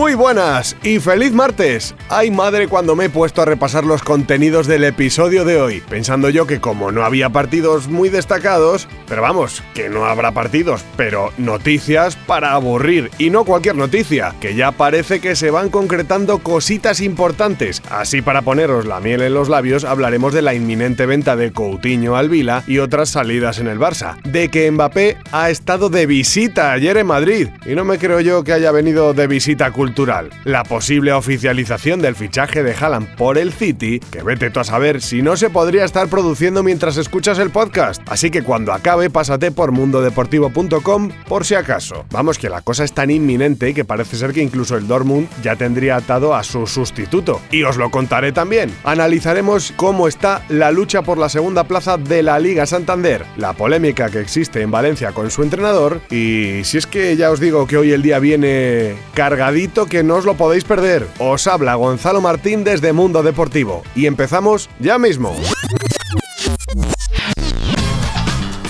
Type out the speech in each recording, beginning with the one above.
Muy buenas y feliz martes. Ay madre cuando me he puesto a repasar los contenidos del episodio de hoy, pensando yo que como no había partidos muy destacados, pero vamos, que no habrá partidos, pero noticias para aburrir y no cualquier noticia, que ya parece que se van concretando cositas importantes. Así para poneros la miel en los labios hablaremos de la inminente venta de Coutinho al Vila y otras salidas en el Barça, de que Mbappé ha estado de visita ayer en Madrid y no me creo yo que haya venido de visita cultural. La posible oficialización del fichaje de Haaland por el City, que vete tú a saber si no se podría estar produciendo mientras escuchas el podcast. Así que cuando acabe, pásate por mundodeportivo.com por si acaso. Vamos, que la cosa es tan inminente que parece ser que incluso el Dortmund ya tendría atado a su sustituto. Y os lo contaré también. Analizaremos cómo está la lucha por la segunda plaza de la Liga Santander, la polémica que existe en Valencia con su entrenador y si es que ya os digo que hoy el día viene cargadito que no os lo podéis perder. Os habla Gonzalo Martín desde Mundo Deportivo y empezamos ya mismo.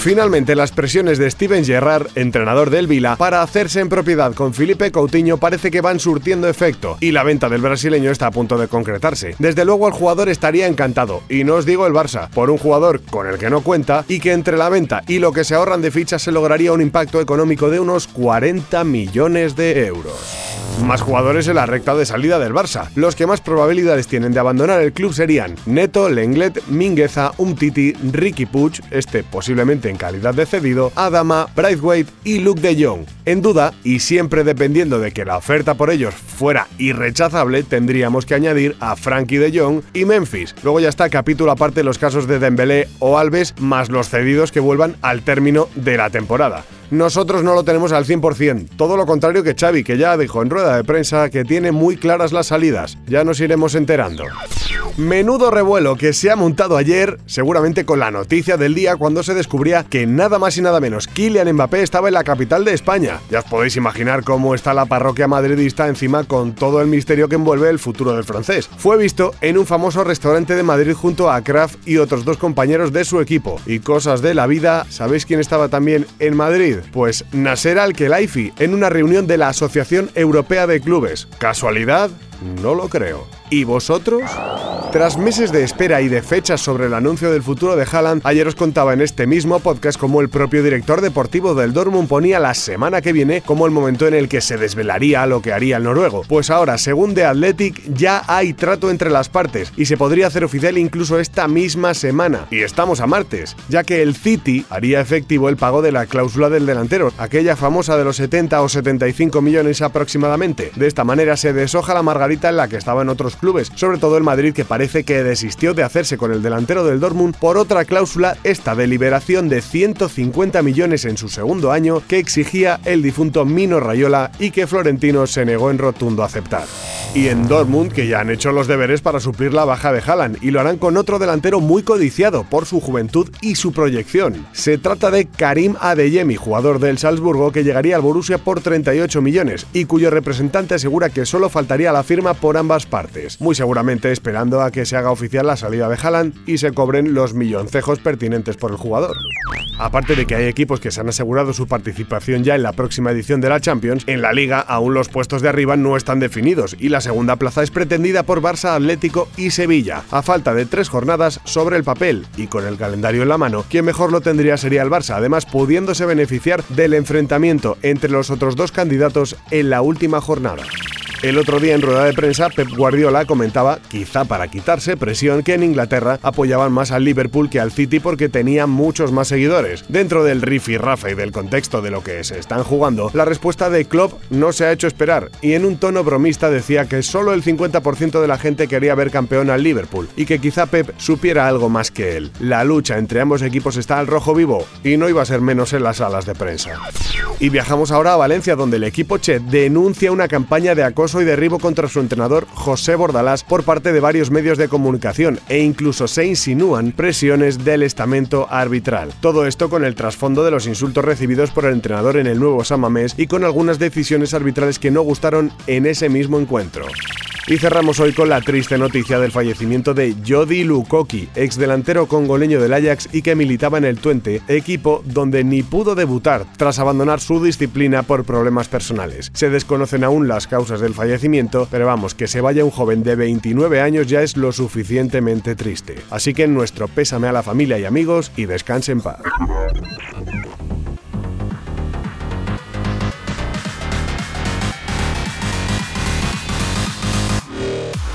Finalmente, las presiones de Steven Gerrard, entrenador del Vila, para hacerse en propiedad con Felipe Coutinho parece que van surtiendo efecto y la venta del brasileño está a punto de concretarse. Desde luego el jugador estaría encantado, y no os digo el Barça, por un jugador con el que no cuenta y que entre la venta y lo que se ahorran de fichas se lograría un impacto económico de unos 40 millones de euros. Más jugadores en la recta de salida del Barça. Los que más probabilidades tienen de abandonar el club serían Neto, Lenglet, Mingueza, Umtiti, Ricky Puig, este posiblemente en calidad de cedido, Adama, Braithwaite y Luke de Jong. En duda, y siempre dependiendo de que la oferta por ellos fuera irrechazable, tendríamos que añadir a Frankie de Jong y Memphis. Luego ya está capítulo aparte los casos de Dembélé o Alves, más los cedidos que vuelvan al término de la temporada nosotros no lo tenemos al 100%. Todo lo contrario que Xavi, que ya dijo en rueda de prensa que tiene muy claras las salidas. Ya nos iremos enterando. Menudo revuelo que se ha montado ayer, seguramente con la noticia del día cuando se descubría que nada más y nada menos Kylian Mbappé estaba en la capital de España. Ya os podéis imaginar cómo está la parroquia madridista encima con todo el misterio que envuelve el futuro del francés. Fue visto en un famoso restaurante de Madrid junto a Kraft y otros dos compañeros de su equipo. Y cosas de la vida, ¿sabéis quién estaba también en Madrid? Pues Nasser Al-Khelaifi en una reunión de la Asociación Europea de Clubes. ¿Casualidad? No lo creo. ¿Y vosotros? Tras meses de espera y de fechas sobre el anuncio del futuro de Haaland, ayer os contaba en este mismo podcast cómo el propio director deportivo del Dortmund ponía la semana que viene como el momento en el que se desvelaría lo que haría el noruego. Pues ahora, según The Athletic, ya hay trato entre las partes y se podría hacer oficial incluso esta misma semana. Y estamos a martes, ya que el City haría efectivo el pago de la cláusula del delantero, aquella famosa de los 70 o 75 millones aproximadamente. De esta manera se deshoja la margarita en la que estaba en otros clubes, sobre todo el Madrid que parece que desistió de hacerse con el delantero del Dortmund por otra cláusula, esta de liberación de 150 millones en su segundo año que exigía el difunto Mino Rayola y que Florentino se negó en rotundo a aceptar. Y en Dortmund, que ya han hecho los deberes para suplir la baja de Haaland y lo harán con otro delantero muy codiciado por su juventud y su proyección. Se trata de Karim Adeyemi, jugador del Salzburgo que llegaría al Borussia por 38 millones y cuyo representante asegura que solo faltaría la firma por ambas partes, muy seguramente esperando a que se haga oficial la salida de Haaland y se cobren los milloncejos pertinentes por el jugador. Aparte de que hay equipos que se han asegurado su participación ya en la próxima edición de la Champions, en la liga aún los puestos de arriba no están definidos y la segunda plaza es pretendida por Barça, Atlético y Sevilla. A falta de tres jornadas sobre el papel y con el calendario en la mano, quien mejor lo tendría sería el Barça, además pudiéndose beneficiar del enfrentamiento entre los otros dos candidatos en la última jornada. El otro día en rueda de prensa, Pep Guardiola comentaba, quizá para quitarse presión, que en Inglaterra apoyaban más al Liverpool que al City porque tenía muchos más seguidores. Dentro del riff y rafa y del contexto de lo que se están jugando, la respuesta de Klopp no se ha hecho esperar y en un tono bromista decía que solo el 50% de la gente quería ver campeón al Liverpool y que quizá Pep supiera algo más que él. La lucha entre ambos equipos está al rojo vivo y no iba a ser menos en las salas de prensa. Y viajamos ahora a Valencia donde el equipo Che denuncia una campaña de acoso acoso y derribo contra su entrenador José Bordalás por parte de varios medios de comunicación e incluso se insinúan presiones del estamento arbitral. Todo esto con el trasfondo de los insultos recibidos por el entrenador en el nuevo Samamés y con algunas decisiones arbitrales que no gustaron en ese mismo encuentro. Y cerramos hoy con la triste noticia del fallecimiento de Jody Lukoki, ex delantero congoleño del Ajax y que militaba en el Twente, equipo donde ni pudo debutar tras abandonar su disciplina por problemas personales. Se desconocen aún las causas del fallecimiento, pero vamos, que se vaya un joven de 29 años ya es lo suficientemente triste. Así que nuestro pésame a la familia y amigos y descanse en paz.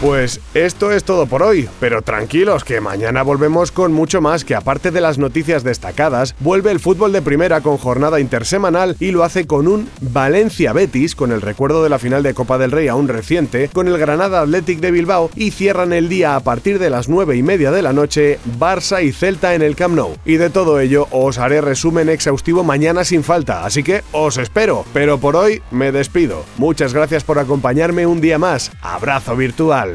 Pues esto es todo por hoy, pero tranquilos que mañana volvemos con mucho más que aparte de las noticias destacadas, vuelve el fútbol de primera con jornada intersemanal y lo hace con un Valencia Betis, con el recuerdo de la final de Copa del Rey aún reciente, con el Granada Athletic de Bilbao y cierran el día a partir de las 9 y media de la noche Barça y Celta en el Camp Nou. Y de todo ello os haré resumen exhaustivo mañana sin falta, así que os espero, pero por hoy me despido. Muchas gracias por acompañarme un día más. Abrazo virtual.